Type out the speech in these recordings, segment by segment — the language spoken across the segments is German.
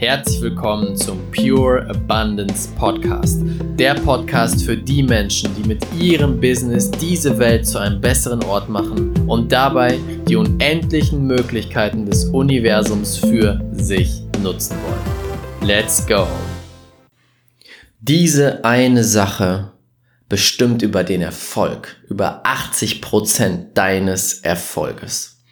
Herzlich willkommen zum Pure Abundance Podcast. Der Podcast für die Menschen, die mit ihrem Business diese Welt zu einem besseren Ort machen und dabei die unendlichen Möglichkeiten des Universums für sich nutzen wollen. Let's go! Diese eine Sache bestimmt über den Erfolg, über 80% deines Erfolges.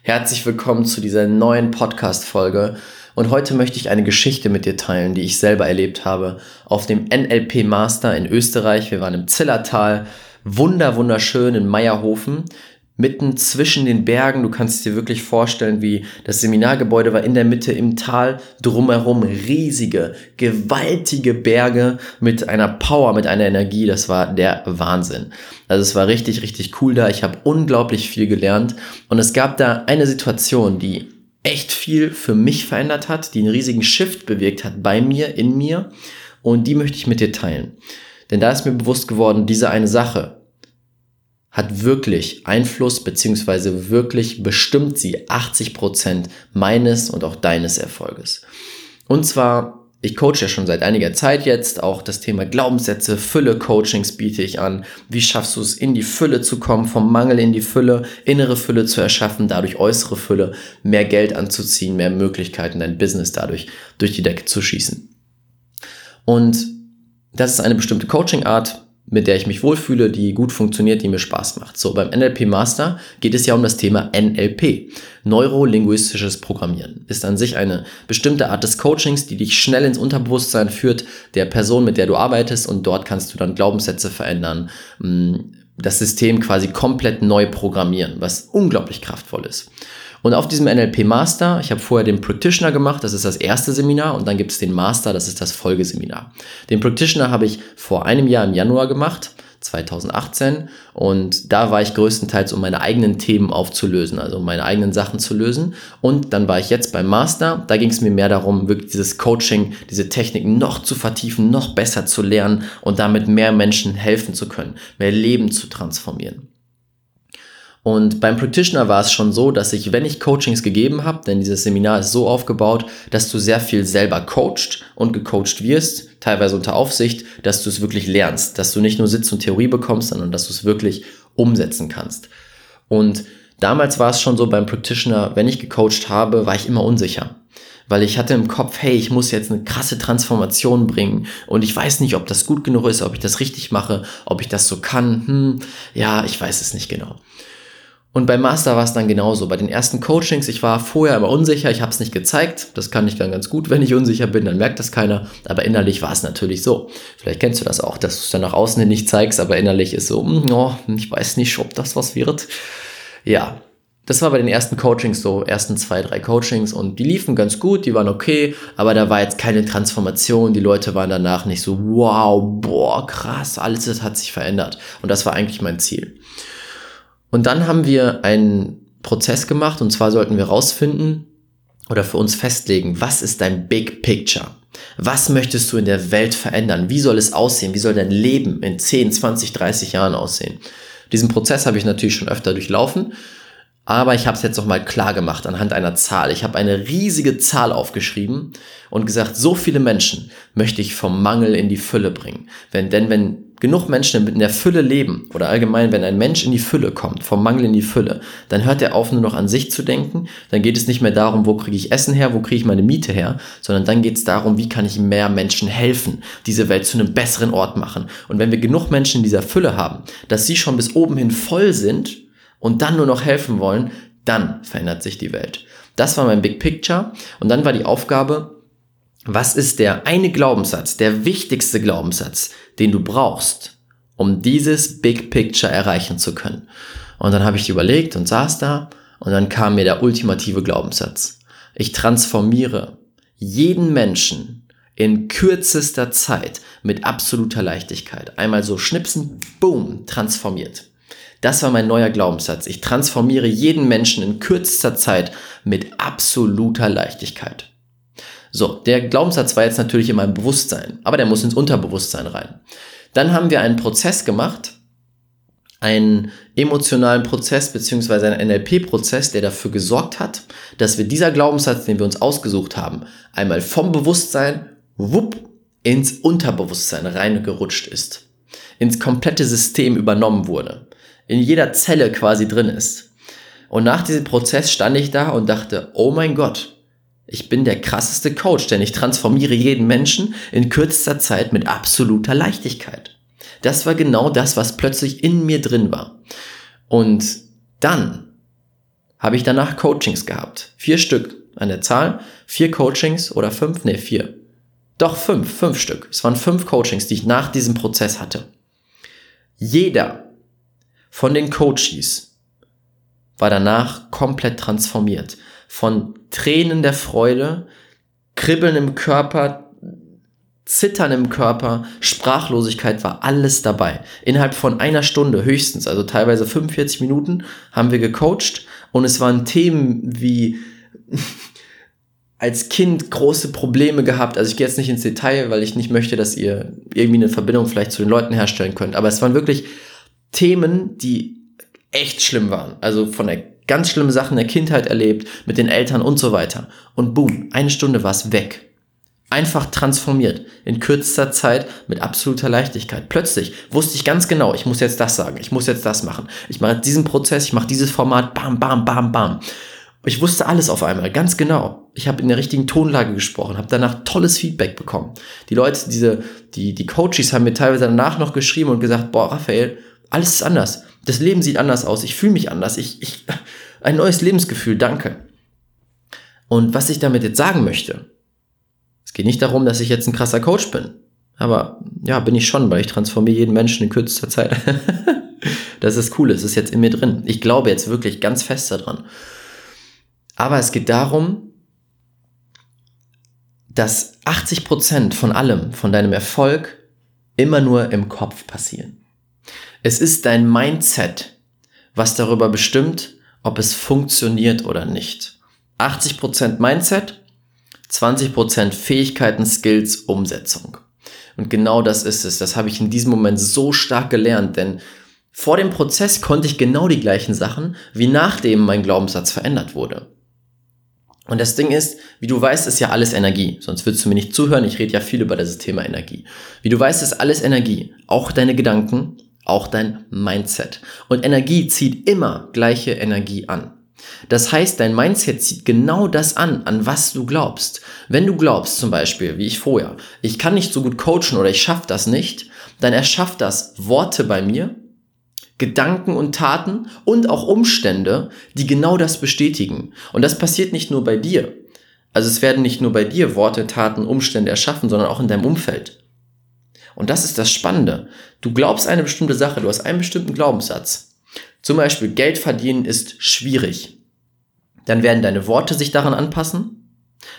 Herzlich willkommen zu dieser neuen Podcast-Folge und heute möchte ich eine Geschichte mit dir teilen, die ich selber erlebt habe auf dem NLP Master in Österreich. Wir waren im Zillertal, wunder wunderschön in Meierhofen mitten zwischen den Bergen. Du kannst dir wirklich vorstellen, wie das Seminargebäude war in der Mitte im Tal, drumherum riesige, gewaltige Berge mit einer Power, mit einer Energie. Das war der Wahnsinn. Also es war richtig, richtig cool da. Ich habe unglaublich viel gelernt und es gab da eine Situation, die echt viel für mich verändert hat, die einen riesigen Shift bewirkt hat bei mir, in mir. Und die möchte ich mit dir teilen. Denn da ist mir bewusst geworden, diese eine Sache hat wirklich Einfluss beziehungsweise wirklich bestimmt sie 80 Prozent meines und auch deines Erfolges. Und zwar ich coache ja schon seit einiger Zeit jetzt, auch das Thema Glaubenssätze, Fülle-Coachings biete ich an. Wie schaffst du es, in die Fülle zu kommen, vom Mangel in die Fülle, innere Fülle zu erschaffen, dadurch äußere Fülle, mehr Geld anzuziehen, mehr Möglichkeiten, dein Business dadurch durch die Decke zu schießen. Und das ist eine bestimmte Coaching-Art, mit der ich mich wohlfühle, die gut funktioniert, die mir Spaß macht. So, beim NLP Master geht es ja um das Thema NLP. Neurolinguistisches Programmieren ist an sich eine bestimmte Art des Coachings, die dich schnell ins Unterbewusstsein führt, der Person, mit der du arbeitest und dort kannst du dann Glaubenssätze verändern, mm, das System quasi komplett neu programmieren, was unglaublich kraftvoll ist. Und auf diesem NLP Master, ich habe vorher den Practitioner gemacht, das ist das erste Seminar, und dann gibt es den Master, das ist das Folgeseminar. Den Practitioner habe ich vor einem Jahr im Januar gemacht, 2018, und da war ich größtenteils, um meine eigenen Themen aufzulösen, also um meine eigenen Sachen zu lösen. Und dann war ich jetzt beim Master, da ging es mir mehr darum, wirklich dieses Coaching, diese Techniken noch zu vertiefen, noch besser zu lernen und damit mehr Menschen helfen zu können, mehr Leben zu transformieren. Und beim Practitioner war es schon so, dass ich, wenn ich Coachings gegeben habe, denn dieses Seminar ist so aufgebaut, dass du sehr viel selber coacht und gecoacht wirst, teilweise unter Aufsicht, dass du es wirklich lernst, dass du nicht nur Sitz und Theorie bekommst, sondern dass du es wirklich umsetzen kannst. Und damals war es schon so beim Practitioner, wenn ich gecoacht habe, war ich immer unsicher weil ich hatte im Kopf, hey, ich muss jetzt eine krasse Transformation bringen und ich weiß nicht, ob das gut genug ist, ob ich das richtig mache, ob ich das so kann. Hm, ja, ich weiß es nicht genau. Und beim Master war es dann genauso. Bei den ersten Coachings, ich war vorher immer unsicher, ich habe es nicht gezeigt. Das kann ich dann ganz gut. Wenn ich unsicher bin, dann merkt das keiner. Aber innerlich war es natürlich so. Vielleicht kennst du das auch, dass du es dann nach außen hin nicht zeigst, aber innerlich ist so, oh, ich weiß nicht, ob das was wird. Ja, das war bei den ersten Coachings so, ersten zwei, drei Coachings und die liefen ganz gut, die waren okay, aber da war jetzt keine Transformation. Die Leute waren danach nicht so, wow, boah, krass, alles das hat sich verändert. Und das war eigentlich mein Ziel. Und dann haben wir einen Prozess gemacht und zwar sollten wir rausfinden oder für uns festlegen, was ist dein Big Picture? Was möchtest du in der Welt verändern? Wie soll es aussehen? Wie soll dein Leben in 10, 20, 30 Jahren aussehen? Diesen Prozess habe ich natürlich schon öfter durchlaufen, aber ich habe es jetzt noch mal klar gemacht anhand einer Zahl. Ich habe eine riesige Zahl aufgeschrieben und gesagt, so viele Menschen möchte ich vom Mangel in die Fülle bringen. Wenn, denn wenn genug Menschen in der Fülle leben oder allgemein, wenn ein Mensch in die Fülle kommt, vom Mangel in die Fülle, dann hört er auf, nur noch an sich zu denken. Dann geht es nicht mehr darum, wo kriege ich Essen her, wo kriege ich meine Miete her, sondern dann geht es darum, wie kann ich mehr Menschen helfen, diese Welt zu einem besseren Ort machen. Und wenn wir genug Menschen in dieser Fülle haben, dass sie schon bis oben hin voll sind und dann nur noch helfen wollen, dann verändert sich die Welt. Das war mein Big Picture. Und dann war die Aufgabe, was ist der eine Glaubenssatz, der wichtigste Glaubenssatz, den du brauchst, um dieses Big Picture erreichen zu können? Und dann habe ich überlegt und saß da und dann kam mir der ultimative Glaubenssatz. Ich transformiere jeden Menschen in kürzester Zeit mit absoluter Leichtigkeit. Einmal so schnipsen, boom, transformiert. Das war mein neuer Glaubenssatz. Ich transformiere jeden Menschen in kürzester Zeit mit absoluter Leichtigkeit. So, der Glaubenssatz war jetzt natürlich in meinem Bewusstsein, aber der muss ins Unterbewusstsein rein. Dann haben wir einen Prozess gemacht, einen emotionalen Prozess beziehungsweise einen NLP-Prozess, der dafür gesorgt hat, dass wir dieser Glaubenssatz, den wir uns ausgesucht haben, einmal vom Bewusstsein, wupp, ins Unterbewusstsein reingerutscht ist. Ins komplette System übernommen wurde. In jeder Zelle quasi drin ist. Und nach diesem Prozess stand ich da und dachte, oh mein Gott, ich bin der krasseste Coach, denn ich transformiere jeden Menschen in kürzester Zeit mit absoluter Leichtigkeit. Das war genau das, was plötzlich in mir drin war. Und dann habe ich danach Coachings gehabt. Vier Stück an der Zahl. Vier Coachings oder fünf? Nee, vier. Doch fünf, fünf Stück. Es waren fünf Coachings, die ich nach diesem Prozess hatte. Jeder von den Coaches war danach komplett transformiert. Von Tränen der Freude, Kribbeln im Körper, Zittern im Körper, Sprachlosigkeit war alles dabei. Innerhalb von einer Stunde höchstens, also teilweise 45 Minuten, haben wir gecoacht und es waren Themen wie als Kind große Probleme gehabt. Also ich gehe jetzt nicht ins Detail, weil ich nicht möchte, dass ihr irgendwie eine Verbindung vielleicht zu den Leuten herstellen könnt. Aber es waren wirklich Themen, die echt schlimm waren. Also von der ganz schlimmen Sachen der Kindheit erlebt, mit den Eltern und so weiter. Und boom, eine Stunde war es weg. Einfach transformiert. In kürzester Zeit mit absoluter Leichtigkeit. Plötzlich wusste ich ganz genau, ich muss jetzt das sagen, ich muss jetzt das machen. Ich mache diesen Prozess, ich mache dieses Format, bam, bam, bam, bam. Ich wusste alles auf einmal, ganz genau. Ich habe in der richtigen Tonlage gesprochen, habe danach tolles Feedback bekommen. Die Leute, diese, die, die Coaches haben mir teilweise danach noch geschrieben und gesagt, boah, Raphael, alles ist anders. Das Leben sieht anders aus. Ich fühle mich anders. Ich, ich, ein neues Lebensgefühl, danke. Und was ich damit jetzt sagen möchte, es geht nicht darum, dass ich jetzt ein krasser Coach bin. Aber ja, bin ich schon, weil ich transformiere jeden Menschen in kürzester Zeit. das ist cool, es ist jetzt in mir drin. Ich glaube jetzt wirklich ganz fest daran. Aber es geht darum, dass 80 Prozent von allem, von deinem Erfolg, immer nur im Kopf passieren. Es ist dein Mindset, was darüber bestimmt, ob es funktioniert oder nicht. 80 Prozent Mindset, 20% Fähigkeiten, Skills, Umsetzung. Und genau das ist es. Das habe ich in diesem Moment so stark gelernt, denn vor dem Prozess konnte ich genau die gleichen Sachen, wie nachdem mein Glaubenssatz verändert wurde. Und das Ding ist, wie du weißt, ist ja alles Energie. Sonst würdest du mir nicht zuhören. Ich rede ja viel über das Thema Energie. Wie du weißt, ist alles Energie. Auch deine Gedanken, auch dein Mindset. Und Energie zieht immer gleiche Energie an. Das heißt, dein Mindset zieht genau das an, an was du glaubst. Wenn du glaubst, zum Beispiel, wie ich vorher, ich kann nicht so gut coachen oder ich schaffe das nicht, dann erschafft das Worte bei mir, Gedanken und Taten und auch Umstände, die genau das bestätigen. Und das passiert nicht nur bei dir. Also es werden nicht nur bei dir Worte, Taten, Umstände erschaffen, sondern auch in deinem Umfeld. Und das ist das Spannende. Du glaubst eine bestimmte Sache, du hast einen bestimmten Glaubenssatz. Zum Beispiel Geld verdienen ist schwierig dann werden deine Worte sich daran anpassen,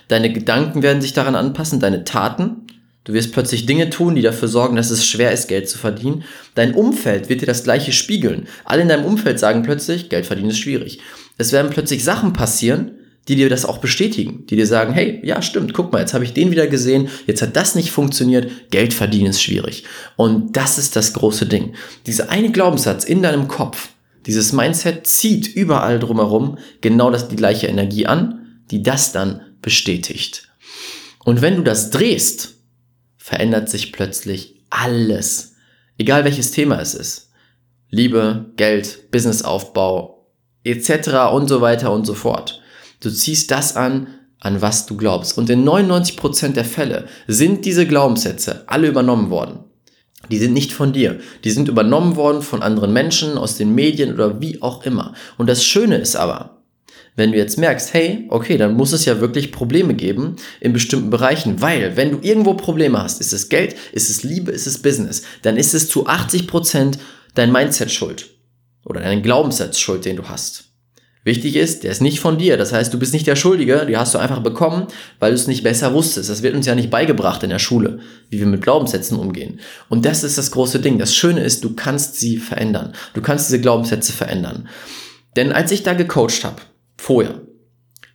deine Gedanken werden sich daran anpassen, deine Taten. Du wirst plötzlich Dinge tun, die dafür sorgen, dass es schwer ist, Geld zu verdienen. Dein Umfeld wird dir das gleiche spiegeln. Alle in deinem Umfeld sagen plötzlich, Geld verdienen ist schwierig. Es werden plötzlich Sachen passieren, die dir das auch bestätigen, die dir sagen, hey, ja, stimmt, guck mal, jetzt habe ich den wieder gesehen, jetzt hat das nicht funktioniert, Geld verdienen ist schwierig. Und das ist das große Ding. Dieser eine Glaubenssatz in deinem Kopf, dieses Mindset zieht überall drumherum genau das, die gleiche Energie an, die das dann bestätigt. Und wenn du das drehst, verändert sich plötzlich alles. Egal welches Thema es ist. Liebe, Geld, Businessaufbau, etc. und so weiter und so fort. Du ziehst das an, an was du glaubst. Und in 99% der Fälle sind diese Glaubenssätze alle übernommen worden. Die sind nicht von dir. Die sind übernommen worden von anderen Menschen, aus den Medien oder wie auch immer. Und das Schöne ist aber, wenn du jetzt merkst, hey, okay, dann muss es ja wirklich Probleme geben in bestimmten Bereichen, weil wenn du irgendwo Probleme hast, ist es Geld, ist es Liebe, ist es Business, dann ist es zu 80 Prozent dein Mindset schuld oder dein Glaubenssatz schuld, den du hast. Wichtig ist, der ist nicht von dir. Das heißt, du bist nicht der Schuldige, die hast du einfach bekommen, weil du es nicht besser wusstest. Das wird uns ja nicht beigebracht in der Schule, wie wir mit Glaubenssätzen umgehen. Und das ist das große Ding. Das Schöne ist, du kannst sie verändern. Du kannst diese Glaubenssätze verändern. Denn als ich da gecoacht habe, vorher,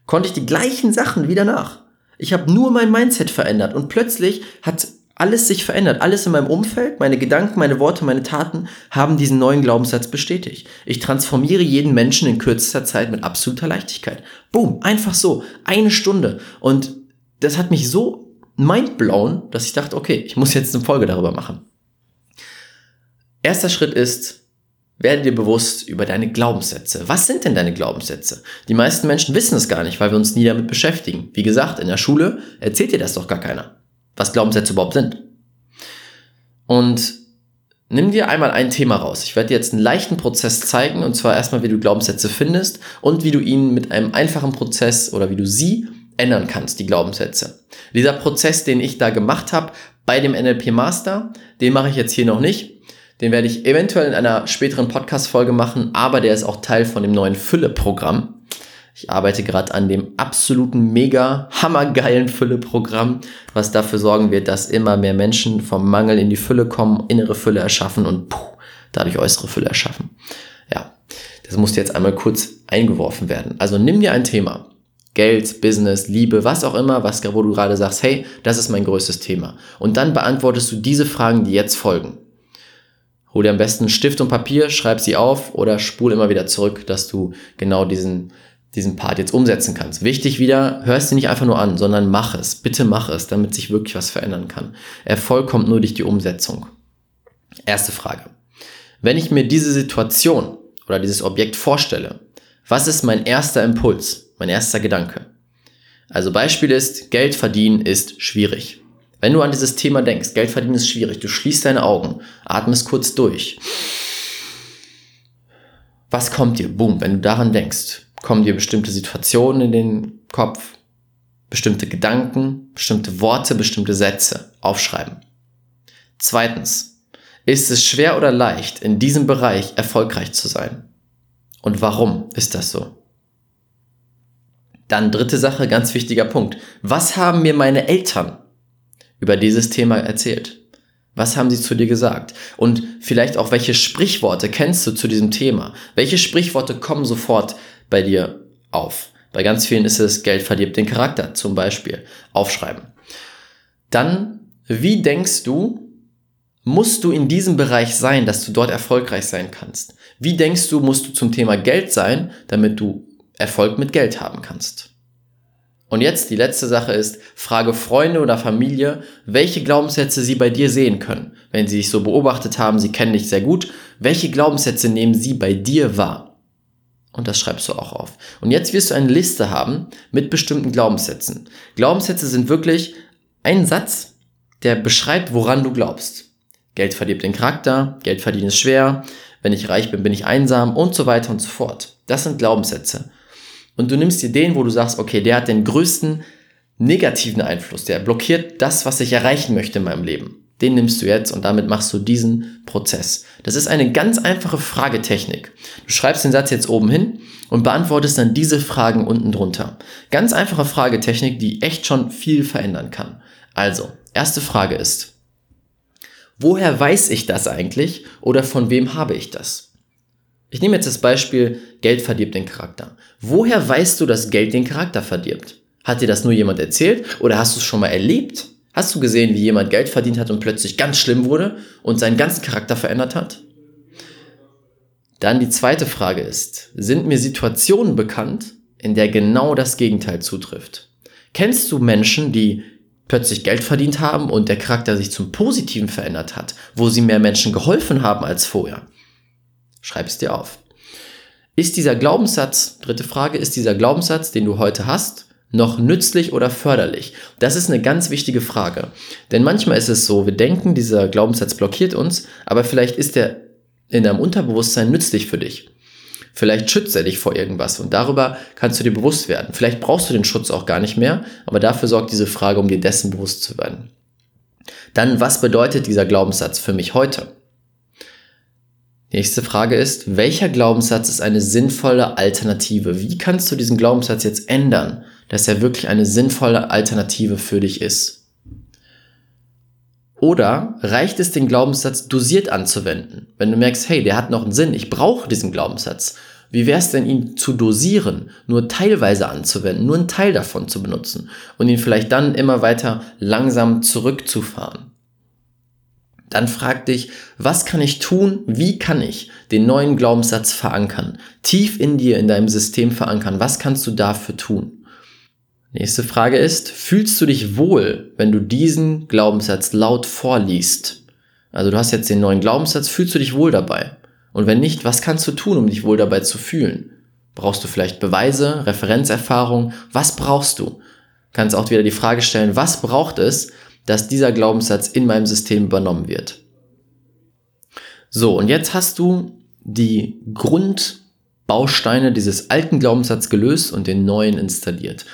konnte ich die gleichen Sachen wieder nach. Ich habe nur mein Mindset verändert und plötzlich hat alles sich verändert. Alles in meinem Umfeld, meine Gedanken, meine Worte, meine Taten haben diesen neuen Glaubenssatz bestätigt. Ich transformiere jeden Menschen in kürzester Zeit mit absoluter Leichtigkeit. Boom, einfach so. Eine Stunde. Und das hat mich so mindblown, dass ich dachte, okay, ich muss jetzt eine Folge darüber machen. Erster Schritt ist, werde dir bewusst über deine Glaubenssätze. Was sind denn deine Glaubenssätze? Die meisten Menschen wissen es gar nicht, weil wir uns nie damit beschäftigen. Wie gesagt, in der Schule erzählt dir das doch gar keiner, was Glaubenssätze überhaupt sind. Und nimm dir einmal ein Thema raus. Ich werde dir jetzt einen leichten Prozess zeigen, und zwar erstmal, wie du Glaubenssätze findest und wie du ihn mit einem einfachen Prozess oder wie du sie ändern kannst, die Glaubenssätze. Dieser Prozess, den ich da gemacht habe bei dem NLP Master, den mache ich jetzt hier noch nicht. Den werde ich eventuell in einer späteren Podcast-Folge machen, aber der ist auch Teil von dem neuen Fülle-Programm. Ich arbeite gerade an dem absoluten mega hammergeilen Fülle-Programm, was dafür sorgen wird, dass immer mehr Menschen vom Mangel in die Fülle kommen, innere Fülle erschaffen und puh, dadurch äußere Fülle erschaffen. Ja, das musste jetzt einmal kurz eingeworfen werden. Also nimm dir ein Thema. Geld, Business, Liebe, was auch immer, was, wo du gerade sagst, hey, das ist mein größtes Thema. Und dann beantwortest du diese Fragen, die jetzt folgen. Hol dir am besten Stift und Papier, schreib sie auf oder spul immer wieder zurück, dass du genau diesen, diesen Part jetzt umsetzen kannst. Wichtig wieder, hörst sie nicht einfach nur an, sondern mach es. Bitte mach es, damit sich wirklich was verändern kann. Erfolg kommt nur durch die Umsetzung. Erste Frage. Wenn ich mir diese Situation oder dieses Objekt vorstelle, was ist mein erster Impuls, mein erster Gedanke? Also Beispiel ist, Geld verdienen ist schwierig. Wenn du an dieses Thema denkst, Geld verdienen ist schwierig, du schließt deine Augen, atmest kurz durch. Was kommt dir? Boom, wenn du daran denkst, kommen dir bestimmte Situationen in den Kopf, bestimmte Gedanken, bestimmte Worte, bestimmte Sätze aufschreiben. Zweitens, ist es schwer oder leicht, in diesem Bereich erfolgreich zu sein? Und warum ist das so? Dann dritte Sache, ganz wichtiger Punkt. Was haben mir meine Eltern über dieses Thema erzählt? Was haben sie zu dir gesagt? Und vielleicht auch, welche Sprichworte kennst du zu diesem Thema? Welche Sprichworte kommen sofort bei dir auf? Bei ganz vielen ist es Geld verdirbt den Charakter zum Beispiel. Aufschreiben. Dann, wie denkst du, musst du in diesem Bereich sein, dass du dort erfolgreich sein kannst? Wie denkst du, musst du zum Thema Geld sein, damit du Erfolg mit Geld haben kannst? Und jetzt die letzte Sache ist, frage Freunde oder Familie, welche Glaubenssätze sie bei dir sehen können. Wenn sie dich so beobachtet haben, sie kennen dich sehr gut, welche Glaubenssätze nehmen sie bei dir wahr? Und das schreibst du auch auf. Und jetzt wirst du eine Liste haben mit bestimmten Glaubenssätzen. Glaubenssätze sind wirklich ein Satz, der beschreibt, woran du glaubst. Geld verdirbt den Charakter, Geld verdienen ist schwer, wenn ich reich bin, bin ich einsam und so weiter und so fort. Das sind Glaubenssätze und du nimmst dir den, wo du sagst, okay, der hat den größten negativen Einfluss, der blockiert das, was ich erreichen möchte in meinem Leben. Den nimmst du jetzt und damit machst du diesen Prozess. Das ist eine ganz einfache Fragetechnik. Du schreibst den Satz jetzt oben hin und beantwortest dann diese Fragen unten drunter. Ganz einfache Fragetechnik, die echt schon viel verändern kann. Also, erste Frage ist, woher weiß ich das eigentlich oder von wem habe ich das? Ich nehme jetzt das Beispiel, Geld verdirbt den Charakter. Woher weißt du, dass Geld den Charakter verdirbt? Hat dir das nur jemand erzählt oder hast du es schon mal erlebt? Hast du gesehen, wie jemand Geld verdient hat und plötzlich ganz schlimm wurde und seinen ganzen Charakter verändert hat? Dann die zweite Frage ist, sind mir Situationen bekannt, in der genau das Gegenteil zutrifft? Kennst du Menschen, die plötzlich Geld verdient haben und der Charakter sich zum Positiven verändert hat, wo sie mehr Menschen geholfen haben als vorher? Schreib es dir auf. Ist dieser Glaubenssatz, dritte Frage, ist dieser Glaubenssatz, den du heute hast, noch nützlich oder förderlich? Das ist eine ganz wichtige Frage. Denn manchmal ist es so, wir denken, dieser Glaubenssatz blockiert uns, aber vielleicht ist er in deinem Unterbewusstsein nützlich für dich. Vielleicht schützt er dich vor irgendwas und darüber kannst du dir bewusst werden. Vielleicht brauchst du den Schutz auch gar nicht mehr, aber dafür sorgt diese Frage, um dir dessen bewusst zu werden. Dann, was bedeutet dieser Glaubenssatz für mich heute? Nächste Frage ist, welcher Glaubenssatz ist eine sinnvolle Alternative? Wie kannst du diesen Glaubenssatz jetzt ändern, dass er wirklich eine sinnvolle Alternative für dich ist? Oder reicht es, den Glaubenssatz dosiert anzuwenden? Wenn du merkst, hey, der hat noch einen Sinn, ich brauche diesen Glaubenssatz. Wie wäre es denn, ihn zu dosieren, nur teilweise anzuwenden, nur einen Teil davon zu benutzen und ihn vielleicht dann immer weiter langsam zurückzufahren? dann frag dich, was kann ich tun? Wie kann ich den neuen Glaubenssatz verankern? Tief in dir, in deinem System verankern. Was kannst du dafür tun? Nächste Frage ist, fühlst du dich wohl, wenn du diesen Glaubenssatz laut vorliest? Also du hast jetzt den neuen Glaubenssatz, fühlst du dich wohl dabei? Und wenn nicht, was kannst du tun, um dich wohl dabei zu fühlen? Brauchst du vielleicht Beweise, Referenzerfahrung? Was brauchst du? Kannst auch wieder die Frage stellen, was braucht es, dass dieser Glaubenssatz in meinem System übernommen wird. So, und jetzt hast du die Grundbausteine dieses alten Glaubenssatzes gelöst und den neuen installiert.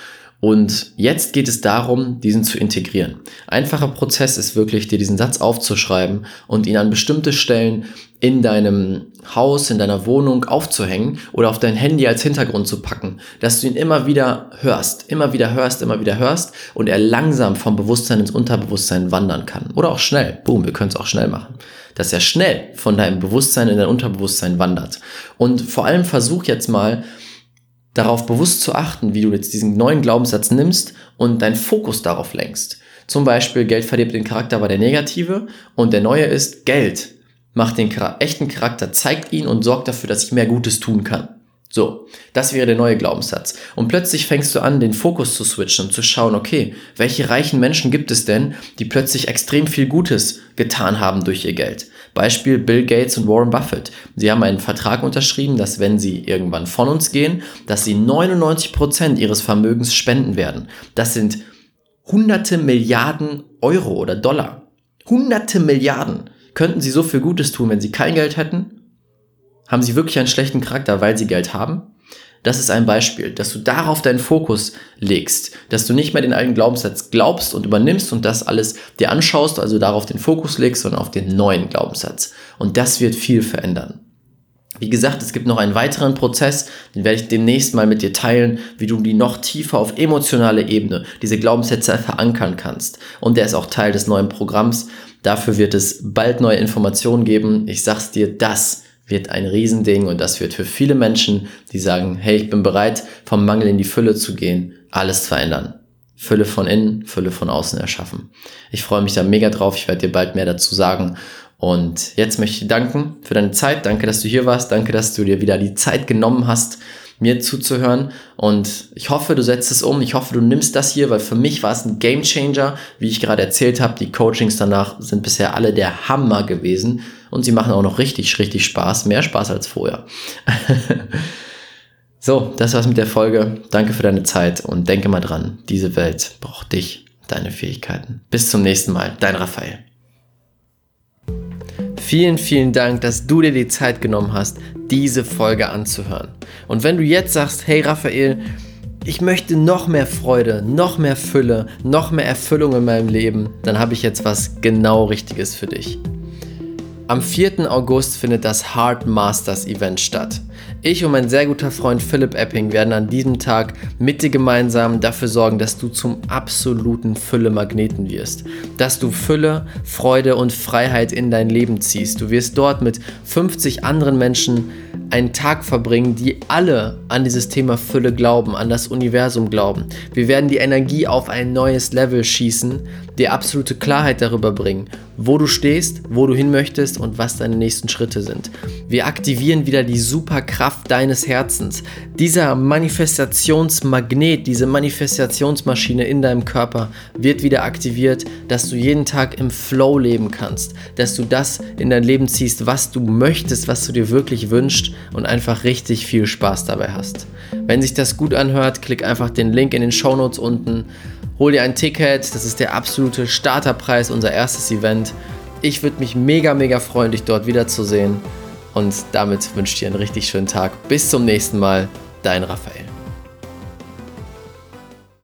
Und jetzt geht es darum, diesen zu integrieren. Einfacher Prozess ist wirklich, dir diesen Satz aufzuschreiben und ihn an bestimmte Stellen in deinem Haus, in deiner Wohnung aufzuhängen oder auf dein Handy als Hintergrund zu packen, dass du ihn immer wieder hörst, immer wieder hörst, immer wieder hörst und er langsam vom Bewusstsein ins Unterbewusstsein wandern kann. Oder auch schnell. Boom, wir können es auch schnell machen. Dass er schnell von deinem Bewusstsein in dein Unterbewusstsein wandert. Und vor allem versuch jetzt mal, darauf bewusst zu achten, wie du jetzt diesen neuen Glaubenssatz nimmst und deinen Fokus darauf lenkst. Zum Beispiel, Geld verdirbt den Charakter war der negative und der neue ist, Geld macht den echten Charakter, zeigt ihn und sorgt dafür, dass ich mehr Gutes tun kann. So, das wäre der neue Glaubenssatz. Und plötzlich fängst du an, den Fokus zu switchen und zu schauen, okay, welche reichen Menschen gibt es denn, die plötzlich extrem viel Gutes getan haben durch ihr Geld? Beispiel Bill Gates und Warren Buffett. Sie haben einen Vertrag unterschrieben, dass wenn sie irgendwann von uns gehen, dass sie 99 Prozent ihres Vermögens spenden werden. Das sind hunderte Milliarden Euro oder Dollar. Hunderte Milliarden. Könnten sie so viel Gutes tun, wenn sie kein Geld hätten? Haben sie wirklich einen schlechten Charakter, weil sie Geld haben? Das ist ein Beispiel, dass du darauf deinen Fokus legst, dass du nicht mehr den alten Glaubenssatz glaubst und übernimmst und das alles dir anschaust, also darauf den Fokus legst, sondern auf den neuen Glaubenssatz. Und das wird viel verändern. Wie gesagt, es gibt noch einen weiteren Prozess, den werde ich demnächst mal mit dir teilen, wie du die noch tiefer auf emotionale Ebene, diese Glaubenssätze verankern kannst. Und der ist auch Teil des neuen Programms. Dafür wird es bald neue Informationen geben. Ich sag's dir, das wird ein Riesending und das wird für viele Menschen, die sagen, hey, ich bin bereit, vom Mangel in die Fülle zu gehen, alles verändern. Fülle von innen, Fülle von außen erschaffen. Ich freue mich da mega drauf. Ich werde dir bald mehr dazu sagen. Und jetzt möchte ich dir danken für deine Zeit. Danke, dass du hier warst. Danke, dass du dir wieder die Zeit genommen hast, mir zuzuhören. Und ich hoffe, du setzt es um. Ich hoffe, du nimmst das hier, weil für mich war es ein Game Changer. Wie ich gerade erzählt habe, die Coachings danach sind bisher alle der Hammer gewesen. Und sie machen auch noch richtig, richtig Spaß. Mehr Spaß als vorher. so, das war's mit der Folge. Danke für deine Zeit und denke mal dran, diese Welt braucht dich, deine Fähigkeiten. Bis zum nächsten Mal. Dein Raphael. Vielen, vielen Dank, dass du dir die Zeit genommen hast, diese Folge anzuhören. Und wenn du jetzt sagst, hey Raphael, ich möchte noch mehr Freude, noch mehr Fülle, noch mehr Erfüllung in meinem Leben, dann habe ich jetzt was genau Richtiges für dich. Am 4. August findet das Heart Masters Event statt. Ich und mein sehr guter Freund Philipp Epping werden an diesem Tag mit dir gemeinsam dafür sorgen, dass du zum absoluten Fülle-Magneten wirst. Dass du Fülle, Freude und Freiheit in dein Leben ziehst. Du wirst dort mit 50 anderen Menschen einen Tag verbringen, die alle an dieses Thema Fülle glauben, an das Universum glauben. Wir werden die Energie auf ein neues Level schießen, dir absolute Klarheit darüber bringen, wo du stehst, wo du hin möchtest und was deine nächsten Schritte sind. Wir aktivieren wieder die Superkraft deines Herzens. Dieser Manifestationsmagnet, diese Manifestationsmaschine in deinem Körper wird wieder aktiviert, dass du jeden Tag im Flow leben kannst, dass du das in dein Leben ziehst, was du möchtest, was du dir wirklich wünschst und einfach richtig viel Spaß dabei hast. Wenn sich das gut anhört, klick einfach den Link in den Show Notes unten. Hol dir ein Ticket, das ist der absolute Starterpreis, unser erstes Event. Ich würde mich mega, mega freuen, dich dort wiederzusehen. Und damit wünsche ich dir einen richtig schönen Tag. Bis zum nächsten Mal, dein Raphael.